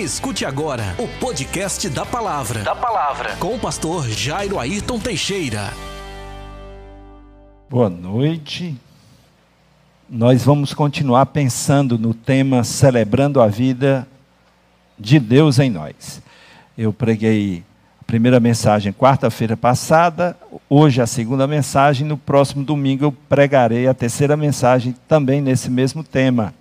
Escute agora o podcast da Palavra. Da Palavra. Com o pastor Jairo Ayrton Teixeira. Boa noite. Nós vamos continuar pensando no tema Celebrando a Vida de Deus em Nós. Eu preguei a primeira mensagem quarta-feira passada, hoje a segunda mensagem, no próximo domingo eu pregarei a terceira mensagem também nesse mesmo tema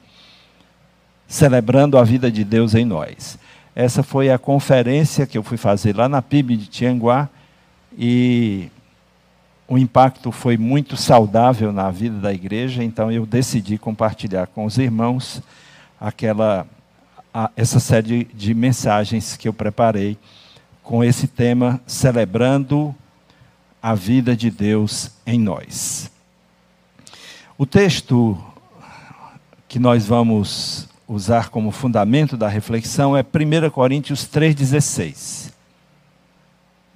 celebrando a vida de Deus em nós. Essa foi a conferência que eu fui fazer lá na PIB de Tianguá e o impacto foi muito saudável na vida da igreja, então eu decidi compartilhar com os irmãos aquela a, essa série de mensagens que eu preparei com esse tema celebrando a vida de Deus em nós. O texto que nós vamos usar como fundamento da reflexão é 1 Coríntios 3,16.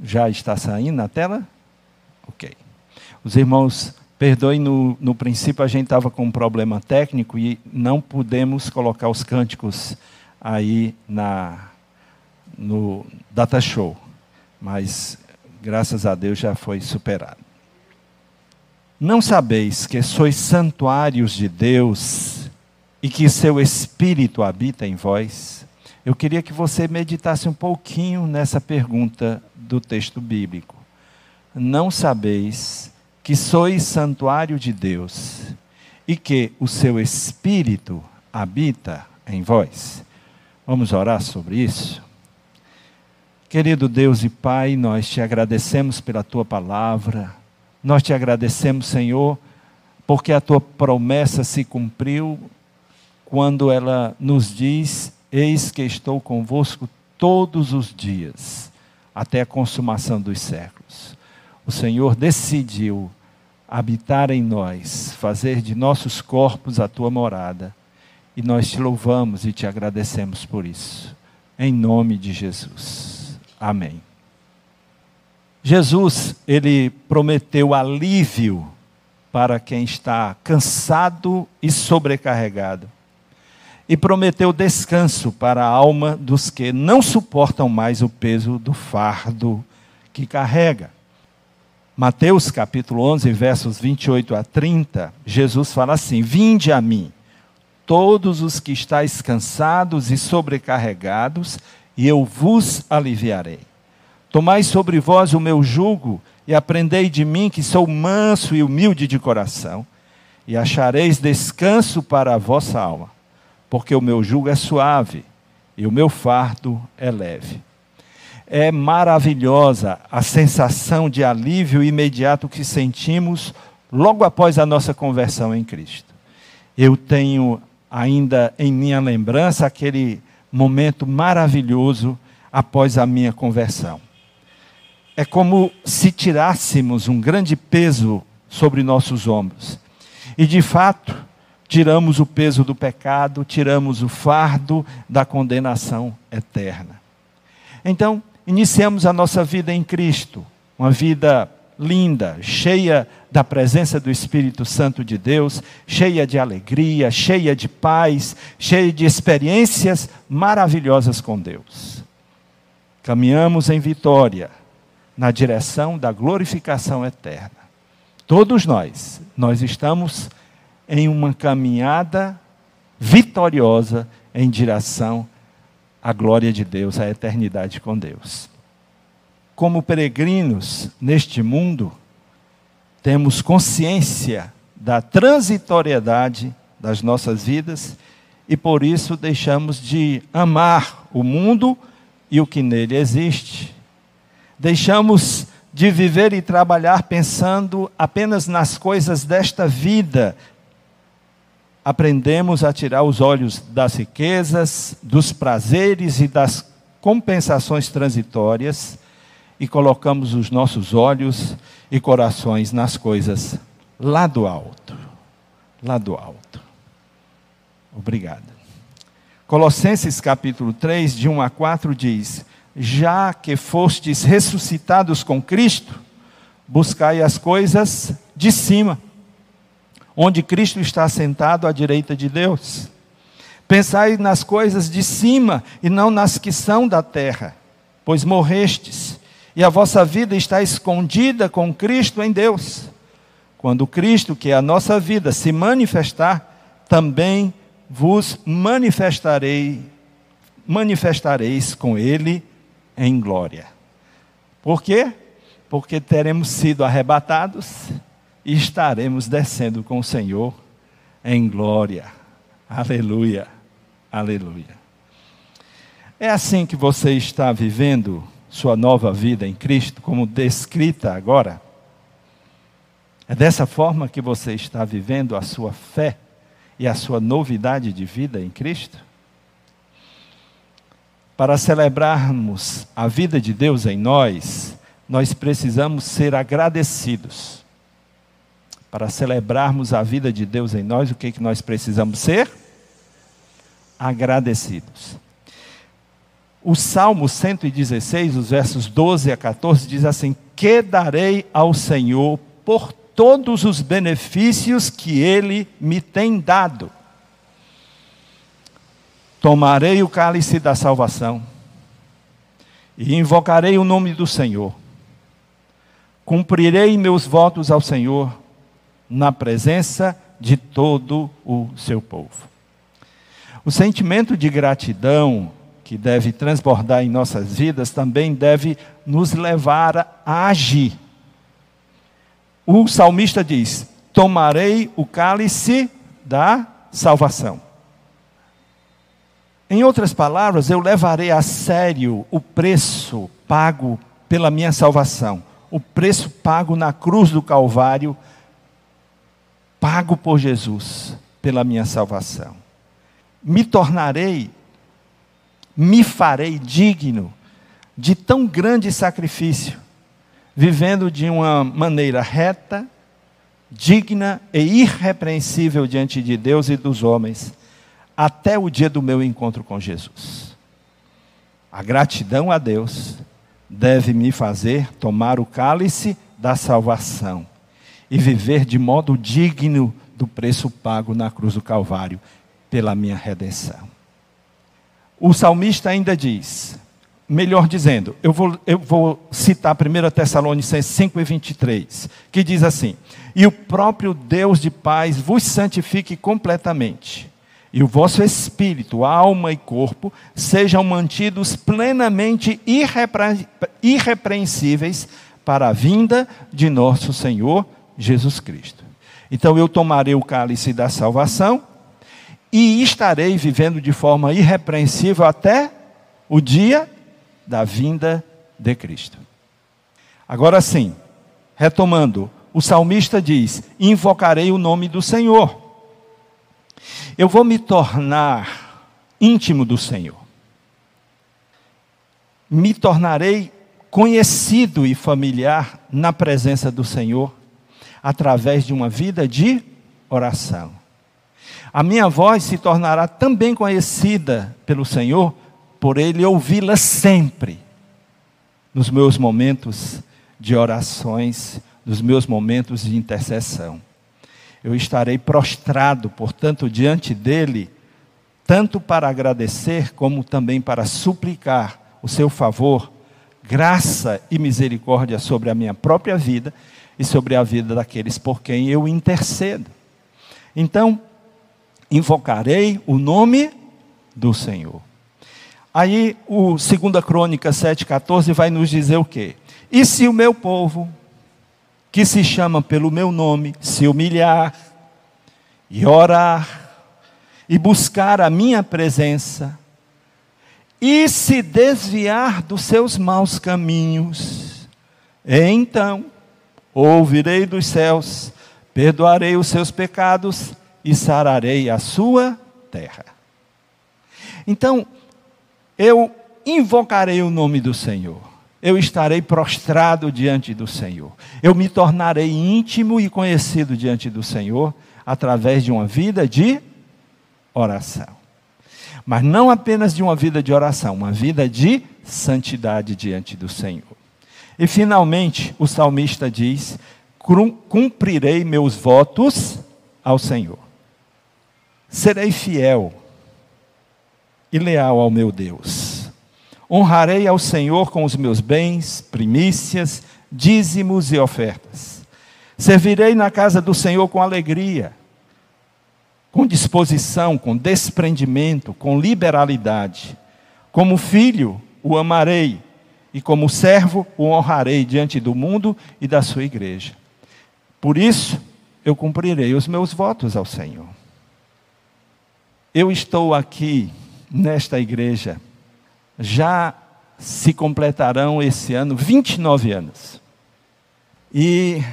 Já está saindo na tela? Ok. Os irmãos, perdoem, no, no princípio a gente estava com um problema técnico e não pudemos colocar os cânticos aí na, no Data Show. Mas, graças a Deus, já foi superado. Não sabeis que sois santuários de Deus e que seu espírito habita em vós, eu queria que você meditasse um pouquinho nessa pergunta do texto bíblico. Não sabeis que sois santuário de Deus e que o seu espírito habita em vós? Vamos orar sobre isso? Querido Deus e Pai, nós te agradecemos pela tua palavra, nós te agradecemos, Senhor, porque a tua promessa se cumpriu quando ela nos diz: Eis que estou convosco todos os dias, até a consumação dos séculos. O Senhor decidiu habitar em nós, fazer de nossos corpos a tua morada, e nós te louvamos e te agradecemos por isso. Em nome de Jesus. Amém. Jesus, ele prometeu alívio para quem está cansado e sobrecarregado e prometeu descanso para a alma dos que não suportam mais o peso do fardo que carrega. Mateus capítulo 11, versos 28 a 30, Jesus fala assim: Vinde a mim, todos os que estáis cansados e sobrecarregados, e eu vos aliviarei. Tomai sobre vós o meu jugo e aprendei de mim, que sou manso e humilde de coração, e achareis descanso para a vossa alma porque o meu jugo é suave e o meu fardo é leve. É maravilhosa a sensação de alívio imediato que sentimos logo após a nossa conversão em Cristo. Eu tenho ainda em minha lembrança aquele momento maravilhoso após a minha conversão. É como se tirássemos um grande peso sobre nossos ombros. E de fato, tiramos o peso do pecado, tiramos o fardo da condenação eterna. Então, iniciamos a nossa vida em Cristo, uma vida linda, cheia da presença do Espírito Santo de Deus, cheia de alegria, cheia de paz, cheia de experiências maravilhosas com Deus. Caminhamos em vitória na direção da glorificação eterna. Todos nós, nós estamos em uma caminhada vitoriosa em direção à glória de Deus, à eternidade com Deus. Como peregrinos neste mundo, temos consciência da transitoriedade das nossas vidas e por isso deixamos de amar o mundo e o que nele existe. Deixamos de viver e trabalhar pensando apenas nas coisas desta vida, aprendemos a tirar os olhos das riquezas, dos prazeres e das compensações transitórias e colocamos os nossos olhos e corações nas coisas lá do alto. Lá do alto. Obrigado. Colossenses capítulo 3, de 1 a 4 diz: Já que fostes ressuscitados com Cristo, buscai as coisas de cima onde Cristo está sentado à direita de Deus. Pensai nas coisas de cima e não nas que são da terra, pois morrestes, e a vossa vida está escondida com Cristo em Deus. Quando Cristo, que é a nossa vida, se manifestar, também vos manifestarei, manifestareis com Ele em glória. Por quê? Porque teremos sido arrebatados e estaremos descendo com o Senhor em glória. Aleluia, aleluia. É assim que você está vivendo sua nova vida em Cristo, como descrita agora? É dessa forma que você está vivendo a sua fé e a sua novidade de vida em Cristo? Para celebrarmos a vida de Deus em nós, nós precisamos ser agradecidos. Para celebrarmos a vida de Deus em nós, o que, que nós precisamos ser? Agradecidos. O Salmo 116, os versos 12 a 14, diz assim: Que darei ao Senhor por todos os benefícios que Ele me tem dado? Tomarei o cálice da salvação e invocarei o nome do Senhor. Cumprirei meus votos ao Senhor na presença de todo o seu povo. O sentimento de gratidão que deve transbordar em nossas vidas também deve nos levar a agir. O salmista diz: Tomarei o cálice da salvação. Em outras palavras, eu levarei a sério o preço pago pela minha salvação, o preço pago na cruz do Calvário, pago por Jesus pela minha salvação. Me tornarei, me farei digno de tão grande sacrifício, vivendo de uma maneira reta, digna e irrepreensível diante de Deus e dos homens até o dia do meu encontro com Jesus. A gratidão a Deus deve me fazer tomar o cálice da salvação e viver de modo digno do preço pago na cruz do Calvário pela minha redenção. O salmista ainda diz, melhor dizendo, eu vou, eu vou citar 1 Tessalonicenses 5 e 23, que diz assim: E o próprio Deus de paz vos santifique completamente e o vosso espírito, alma e corpo sejam mantidos plenamente irrepre... irrepreensíveis para a vinda de nosso Senhor Jesus Cristo. Então eu tomarei o cálice da salvação e estarei vivendo de forma irrepreensível até o dia da vinda de Cristo. Agora sim, retomando, o salmista diz: Invocarei o nome do Senhor. Eu vou me tornar íntimo do Senhor. Me tornarei conhecido e familiar na presença do Senhor através de uma vida de oração. A minha voz se tornará também conhecida pelo Senhor por Ele ouvi-la sempre nos meus momentos de orações, nos meus momentos de intercessão eu estarei prostrado, portanto, diante dele, tanto para agradecer, como também para suplicar o seu favor, graça e misericórdia sobre a minha própria vida e sobre a vida daqueles por quem eu intercedo. Então, invocarei o nome do Senhor. Aí, o 2 Crônica 7,14 vai nos dizer o quê? E se o meu povo, que se chama pelo meu nome, se humilhar e orar e buscar a minha presença e se desviar dos seus maus caminhos, então ouvirei dos céus, perdoarei os seus pecados e sararei a sua terra. Então, eu invocarei o nome do Senhor eu estarei prostrado diante do Senhor. Eu me tornarei íntimo e conhecido diante do Senhor através de uma vida de oração. Mas não apenas de uma vida de oração, uma vida de santidade diante do Senhor. E finalmente, o salmista diz: Cumprirei meus votos ao Senhor. Serei fiel e leal ao meu Deus. Honrarei ao Senhor com os meus bens, primícias, dízimos e ofertas. Servirei na casa do Senhor com alegria, com disposição, com desprendimento, com liberalidade. Como filho, o amarei, e como servo, o honrarei diante do mundo e da sua igreja. Por isso, eu cumprirei os meus votos ao Senhor. Eu estou aqui nesta igreja, já se completarão esse ano 29 anos. E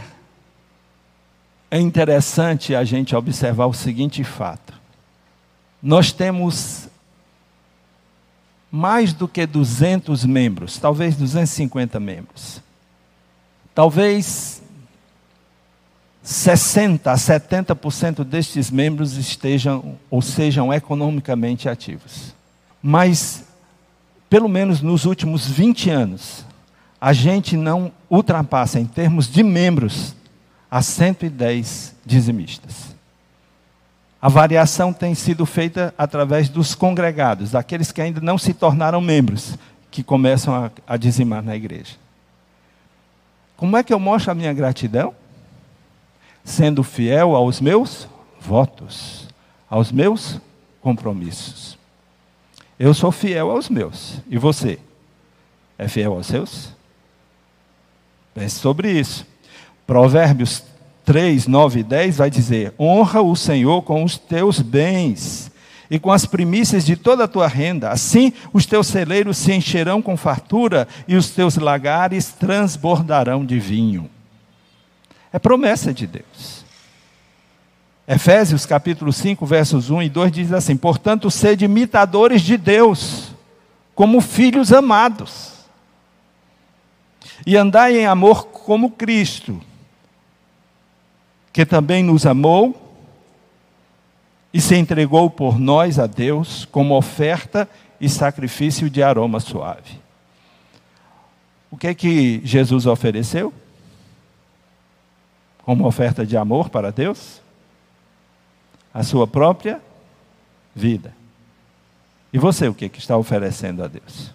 é interessante a gente observar o seguinte fato: nós temos mais do que 200 membros, talvez 250 membros. Talvez 60 a 70% destes membros estejam ou sejam economicamente ativos. Mas, pelo menos nos últimos 20 anos, a gente não ultrapassa, em termos de membros, a 110 dizimistas. A variação tem sido feita através dos congregados, daqueles que ainda não se tornaram membros, que começam a, a dizimar na igreja. Como é que eu mostro a minha gratidão? sendo fiel aos meus votos, aos meus compromissos. Eu sou fiel aos meus. E você? É fiel aos seus? Pense sobre isso. Provérbios 3, 9 e 10 vai dizer: Honra o Senhor com os teus bens e com as primícias de toda a tua renda. Assim os teus celeiros se encherão com fartura e os teus lagares transbordarão de vinho. É promessa de Deus. Efésios capítulo 5, versos 1 e 2 diz assim: Portanto, sede imitadores de Deus, como filhos amados, e andai em amor como Cristo, que também nos amou e se entregou por nós a Deus como oferta e sacrifício de aroma suave. O que é que Jesus ofereceu? como oferta de amor para Deus? A sua própria vida. E você, o que, que está oferecendo a Deus?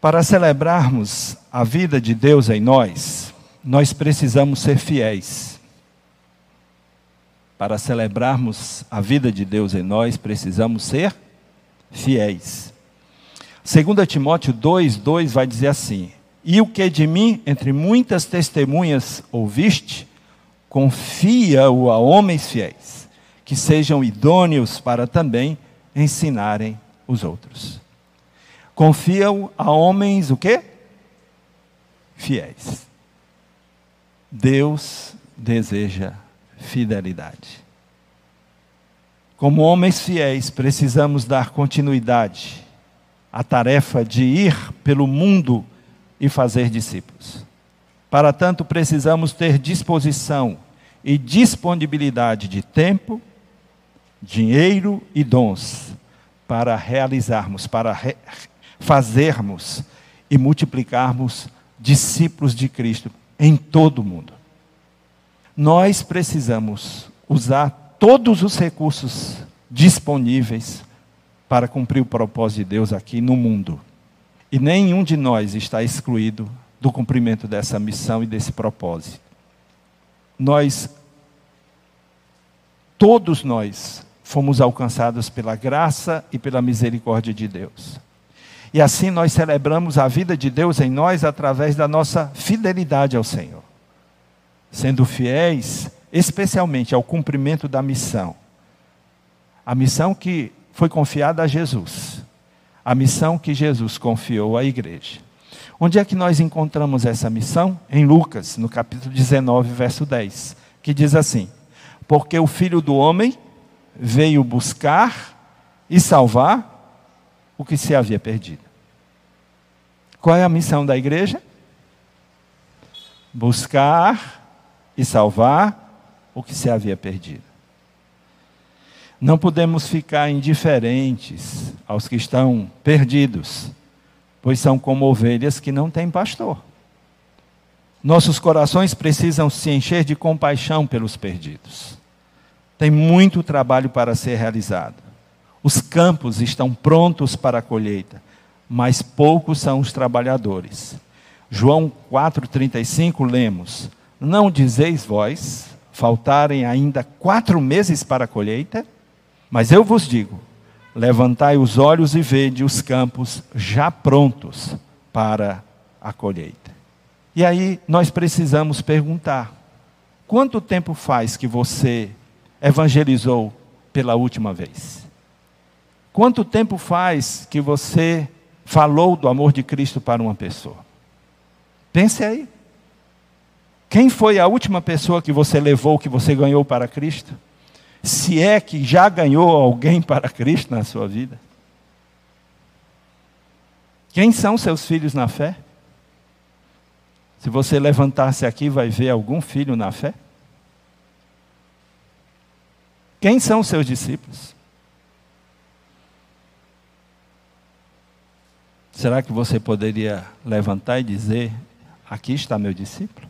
Para celebrarmos a vida de Deus em nós, nós precisamos ser fiéis. Para celebrarmos a vida de Deus em nós, precisamos ser fiéis. 2 Timóteo 2, 2 vai dizer assim: e o que de mim, entre muitas testemunhas, ouviste, confia-o a homens fiéis, que sejam idôneos para também ensinarem os outros. Confia-o a homens o quê? Fiéis. Deus deseja fidelidade. Como homens fiéis, precisamos dar continuidade à tarefa de ir pelo mundo e fazer discípulos. Para tanto, precisamos ter disposição e disponibilidade de tempo, dinheiro e dons para realizarmos, para re fazermos e multiplicarmos discípulos de Cristo em todo o mundo. Nós precisamos usar todos os recursos disponíveis para cumprir o propósito de Deus aqui no mundo. E nenhum de nós está excluído do cumprimento dessa missão e desse propósito. Nós, todos nós, fomos alcançados pela graça e pela misericórdia de Deus. E assim nós celebramos a vida de Deus em nós através da nossa fidelidade ao Senhor. Sendo fiéis, especialmente ao cumprimento da missão. A missão que foi confiada a Jesus a missão que Jesus confiou à igreja. Onde é que nós encontramos essa missão? Em Lucas, no capítulo 19, verso 10, que diz assim: Porque o filho do homem veio buscar e salvar o que se havia perdido. Qual é a missão da igreja? Buscar e salvar o que se havia perdido. Não podemos ficar indiferentes aos que estão perdidos, pois são como ovelhas que não têm pastor. Nossos corações precisam se encher de compaixão pelos perdidos. Tem muito trabalho para ser realizado. Os campos estão prontos para a colheita, mas poucos são os trabalhadores. João 4,35 lemos: Não dizeis vós, faltarem ainda quatro meses para a colheita? Mas eu vos digo: levantai os olhos e vede os campos já prontos para a colheita. E aí nós precisamos perguntar: quanto tempo faz que você evangelizou pela última vez? Quanto tempo faz que você falou do amor de Cristo para uma pessoa? Pense aí. Quem foi a última pessoa que você levou, que você ganhou para Cristo? Se é que já ganhou alguém para Cristo na sua vida? Quem são seus filhos na fé? Se você levantar-se aqui, vai ver algum filho na fé? Quem são seus discípulos? Será que você poderia levantar e dizer: Aqui está meu discípulo?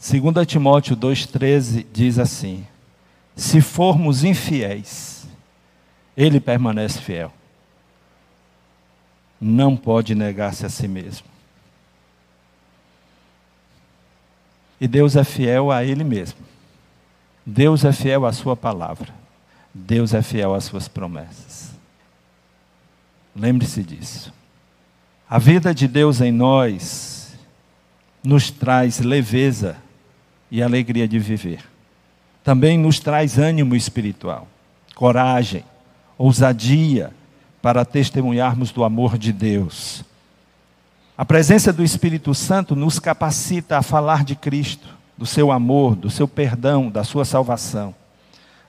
2 Timóteo 2,13 diz assim: Se formos infiéis, ele permanece fiel. Não pode negar-se a si mesmo. E Deus é fiel a Ele mesmo. Deus é fiel à Sua palavra. Deus é fiel às Suas promessas. Lembre-se disso. A vida de Deus em nós nos traz leveza e alegria de viver. Também nos traz ânimo espiritual, coragem, ousadia para testemunharmos do amor de Deus. A presença do Espírito Santo nos capacita a falar de Cristo, do seu amor, do seu perdão, da sua salvação.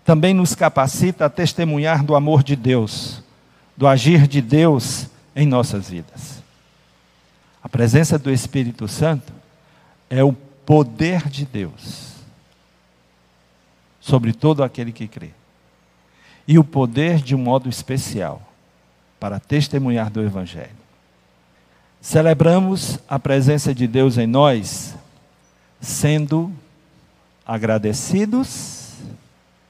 Também nos capacita a testemunhar do amor de Deus, do agir de Deus em nossas vidas. A presença do Espírito Santo é o poder de Deus sobre todo aquele que crê. E o poder de um modo especial para testemunhar do Evangelho. Celebramos a presença de Deus em nós, sendo agradecidos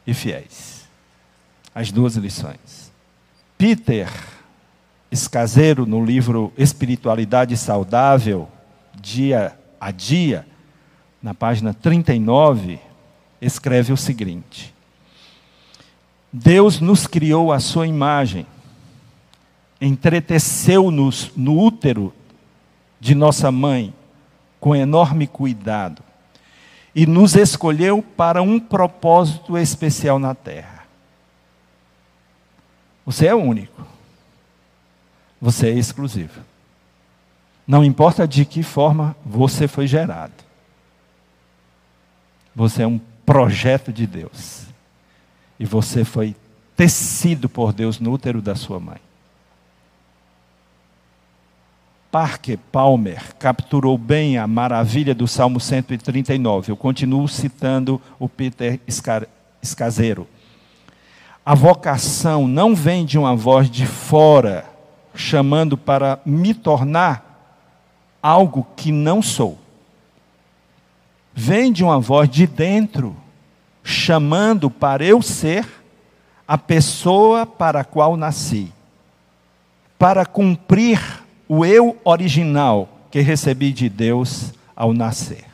e fiéis. As duas lições. Peter Escaseiro, no livro Espiritualidade Saudável, dia a dia, na página 39, escreve o seguinte: Deus nos criou à sua imagem, entreteceu-nos no útero de nossa mãe com enorme cuidado e nos escolheu para um propósito especial na terra. Você é único. Você é exclusivo. Não importa de que forma você foi gerado. Você é um projeto de Deus. E você foi tecido por Deus no útero da sua mãe. Parker Palmer capturou bem a maravilha do Salmo 139. Eu continuo citando o Peter Escaseiro. A vocação não vem de uma voz de fora, chamando para me tornar algo que não sou. Vem de uma voz de dentro, chamando para eu ser a pessoa para a qual nasci, para cumprir o eu original que recebi de Deus ao nascer.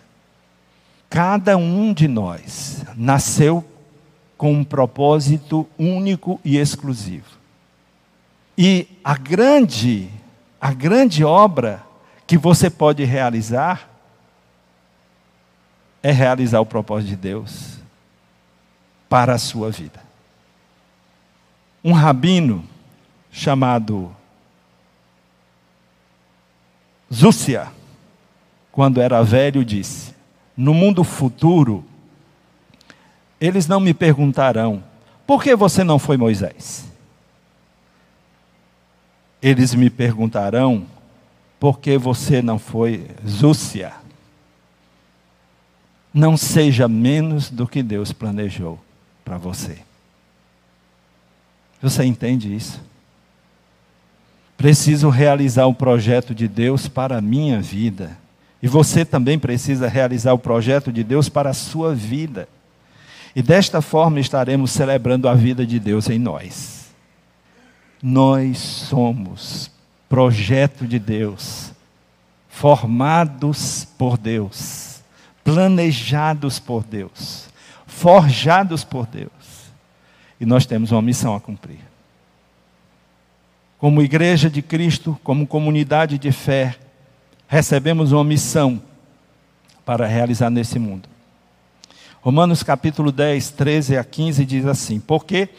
Cada um de nós nasceu com um propósito único e exclusivo. E a grande, a grande obra que você pode realizar é realizar o propósito de Deus para a sua vida. Um rabino chamado Zúcia, quando era velho, disse: No mundo futuro, eles não me perguntarão: por que você não foi Moisés? Eles me perguntarão: por que você não foi Zúcia? Não seja menos do que Deus planejou para você. Você entende isso? Preciso realizar o projeto de Deus para a minha vida. E você também precisa realizar o projeto de Deus para a sua vida. E desta forma estaremos celebrando a vida de Deus em nós. Nós somos projeto de Deus, formados por Deus, planejados por Deus, forjados por Deus. E nós temos uma missão a cumprir. Como igreja de Cristo, como comunidade de fé, recebemos uma missão para realizar nesse mundo. Romanos capítulo 10, 13 a 15 diz assim: Porque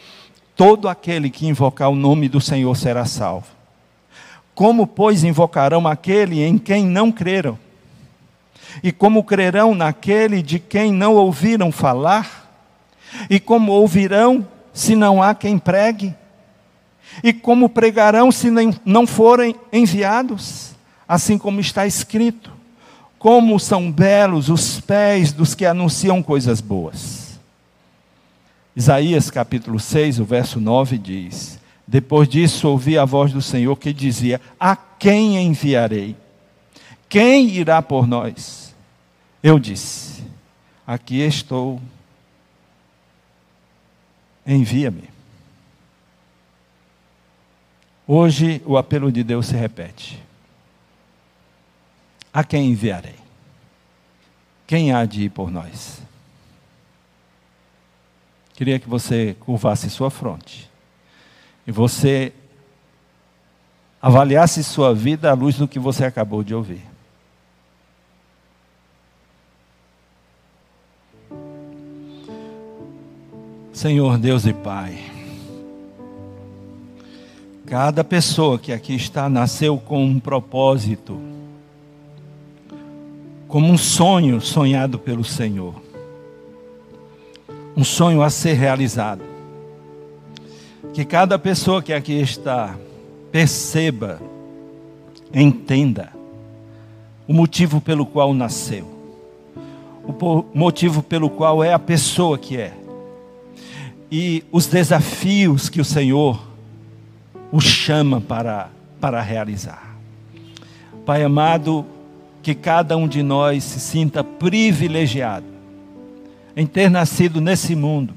todo aquele que invocar o nome do Senhor será salvo. Como, pois, invocarão aquele em quem não creram? E como crerão naquele de quem não ouviram falar? E como ouvirão se não há quem pregue? E como pregarão se não forem enviados? Assim como está escrito: como são belos os pés dos que anunciam coisas boas. Isaías capítulo 6, o verso 9 diz: Depois disso ouvi a voz do Senhor que dizia: A quem enviarei? Quem irá por nós? Eu disse: Aqui estou, envia-me. Hoje o apelo de Deus se repete. A quem enviarei? Quem há de ir por nós? Queria que você curvasse sua fronte e você avaliasse sua vida à luz do que você acabou de ouvir. Senhor Deus e Pai, cada pessoa que aqui está nasceu com um propósito como um sonho sonhado pelo Senhor. Um sonho a ser realizado. Que cada pessoa que aqui está perceba, entenda o motivo pelo qual nasceu, o motivo pelo qual é a pessoa que é, e os desafios que o Senhor o chama para, para realizar. Pai amado, que cada um de nós se sinta privilegiado em ter nascido nesse mundo,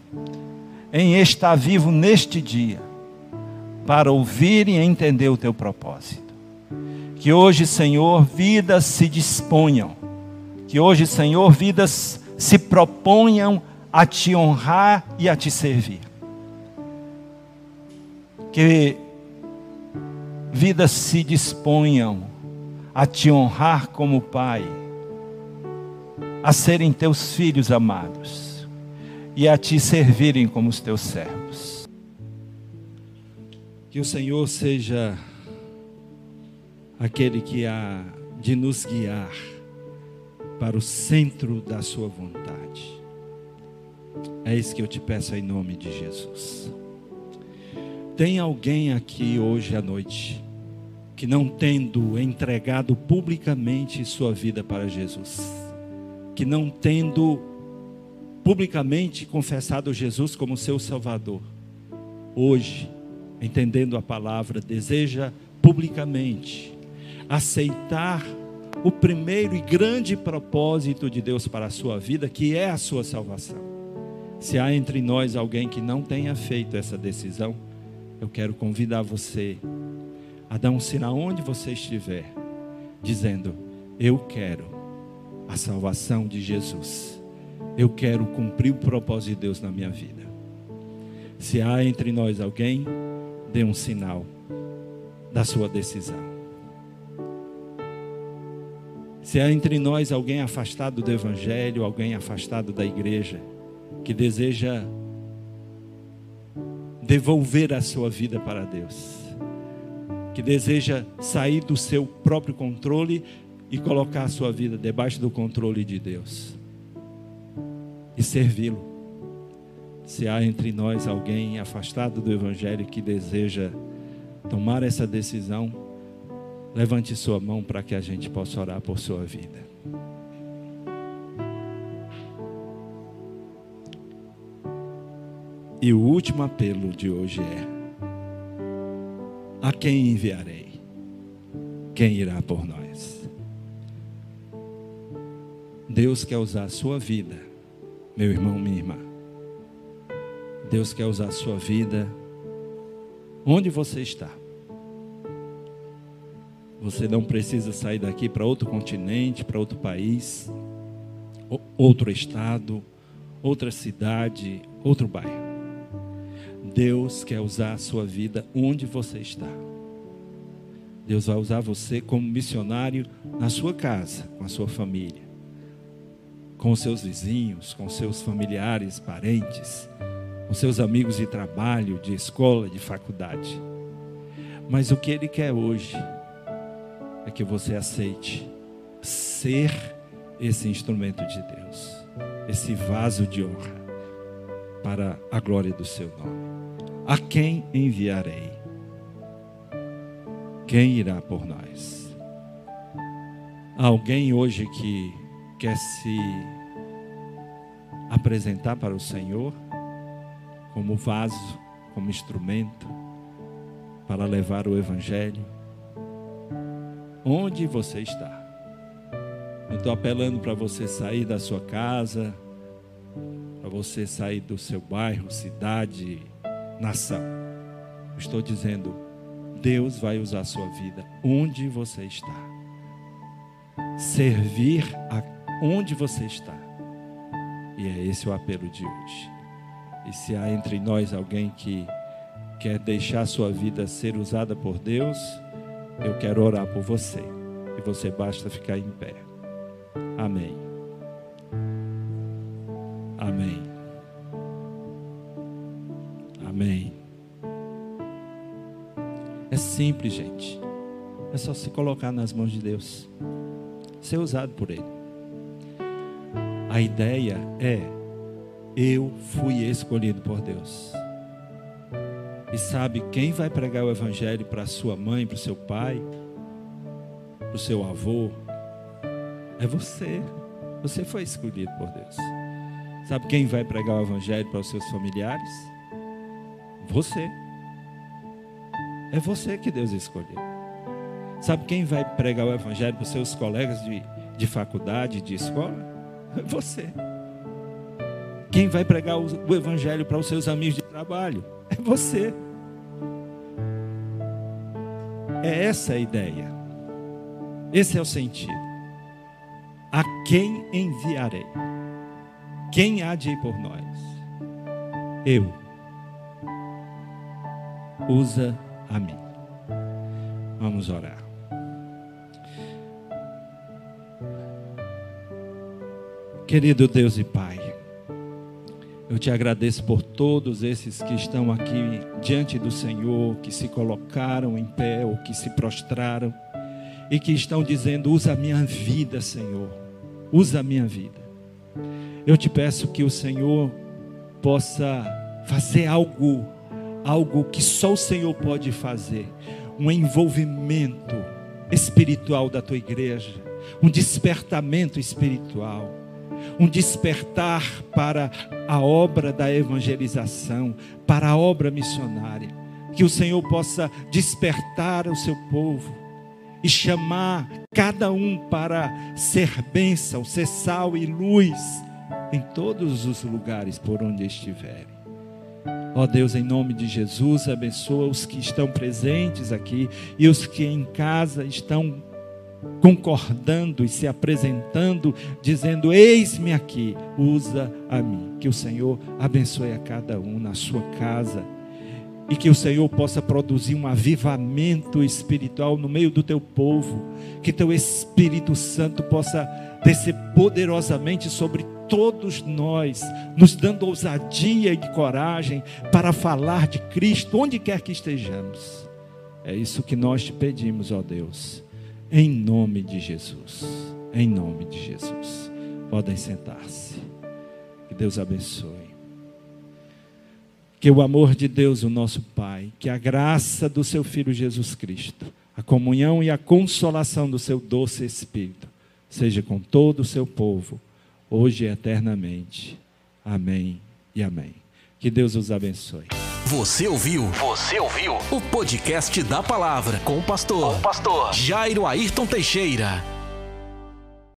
em estar vivo neste dia, para ouvir e entender o teu propósito. Que hoje, Senhor, vidas se disponham, que hoje, Senhor, vidas se proponham a te honrar e a te servir. Que vidas se disponham a te honrar como Pai, a serem teus filhos amados e a te servirem como os teus servos. Que o Senhor seja aquele que há de nos guiar para o centro da Sua vontade. É isso que eu te peço em nome de Jesus. Tem alguém aqui hoje à noite que não tendo entregado publicamente sua vida para Jesus, que não tendo publicamente confessado Jesus como seu Salvador, hoje, entendendo a palavra, deseja publicamente aceitar o primeiro e grande propósito de Deus para a sua vida, que é a sua salvação. Se há entre nós alguém que não tenha feito essa decisão, eu quero convidar você a dar um sinal onde você estiver, dizendo: Eu quero a salvação de Jesus. Eu quero cumprir o propósito de Deus na minha vida. Se há entre nós alguém, dê um sinal da sua decisão. Se há entre nós alguém afastado do Evangelho, alguém afastado da igreja, que deseja devolver a sua vida para Deus, que deseja sair do seu próprio controle e colocar a sua vida debaixo do controle de Deus e servi-lo. Se há entre nós alguém afastado do Evangelho que deseja tomar essa decisão, levante sua mão para que a gente possa orar por sua vida. E o último apelo de hoje é: a quem enviarei? Quem irá por nós? Deus quer usar a sua vida, meu irmão, minha irmã, Deus quer usar a sua vida onde você está. Você não precisa sair daqui para outro continente, para outro país, outro estado, outra cidade, outro bairro. Deus quer usar a sua vida onde você está. Deus vai usar você como missionário na sua casa, com a sua família, com os seus vizinhos, com seus familiares, parentes, com seus amigos de trabalho, de escola, de faculdade. Mas o que Ele quer hoje é que você aceite ser esse instrumento de Deus, esse vaso de honra para a glória do seu nome. A quem enviarei? Quem irá por nós? Há alguém hoje que quer se apresentar para o Senhor como vaso, como instrumento para levar o Evangelho? Onde você está? Eu estou apelando para você sair da sua casa, para você sair do seu bairro, cidade, nação. Estou dizendo, Deus vai usar a sua vida onde você está. Servir a onde você está. E é esse o apelo de hoje. E se há entre nós alguém que quer deixar sua vida ser usada por Deus, eu quero orar por você. E você basta ficar em pé. Amém. Simples, gente. É só se colocar nas mãos de Deus. Ser usado por Ele. A ideia é: eu fui escolhido por Deus. E sabe quem vai pregar o Evangelho para sua mãe, para o seu pai, para o seu avô? É você. Você foi escolhido por Deus. Sabe quem vai pregar o Evangelho para os seus familiares? Você. É você que Deus escolheu. Sabe quem vai pregar o Evangelho para os seus colegas de, de faculdade, de escola? É você. Quem vai pregar o, o Evangelho para os seus amigos de trabalho? É você. É essa a ideia. Esse é o sentido. A quem enviarei? Quem há de ir por nós? Eu usa a mim. Vamos orar. Querido Deus e Pai, eu te agradeço por todos esses que estão aqui diante do Senhor, que se colocaram em pé ou que se prostraram e que estão dizendo: usa a minha vida, Senhor, usa a minha vida. Eu te peço que o Senhor possa fazer algo algo que só o Senhor pode fazer, um envolvimento espiritual da tua igreja, um despertamento espiritual, um despertar para a obra da evangelização, para a obra missionária. Que o Senhor possa despertar o seu povo e chamar cada um para ser bênção, ser sal e luz em todos os lugares por onde estiverem. Ó Deus, em nome de Jesus, abençoa os que estão presentes aqui e os que em casa estão concordando e se apresentando, dizendo: Eis-me aqui, usa a mim. Que o Senhor abençoe a cada um na sua casa e que o Senhor possa produzir um avivamento espiritual no meio do teu povo, que teu Espírito Santo possa descer poderosamente sobre todos nós, nos dando ousadia e coragem para falar de Cristo onde quer que estejamos. É isso que nós te pedimos, ó Deus, em nome de Jesus. Em nome de Jesus. Podem sentar-se. Que Deus abençoe. Que o amor de Deus, o nosso Pai, que a graça do seu Filho Jesus Cristo, a comunhão e a consolação do seu doce Espírito, seja com todo o seu povo hoje e eternamente. Amém e amém. Que Deus os abençoe. Você ouviu? Você ouviu? O podcast da palavra com o pastor, com o pastor Jairo Ayrton Teixeira.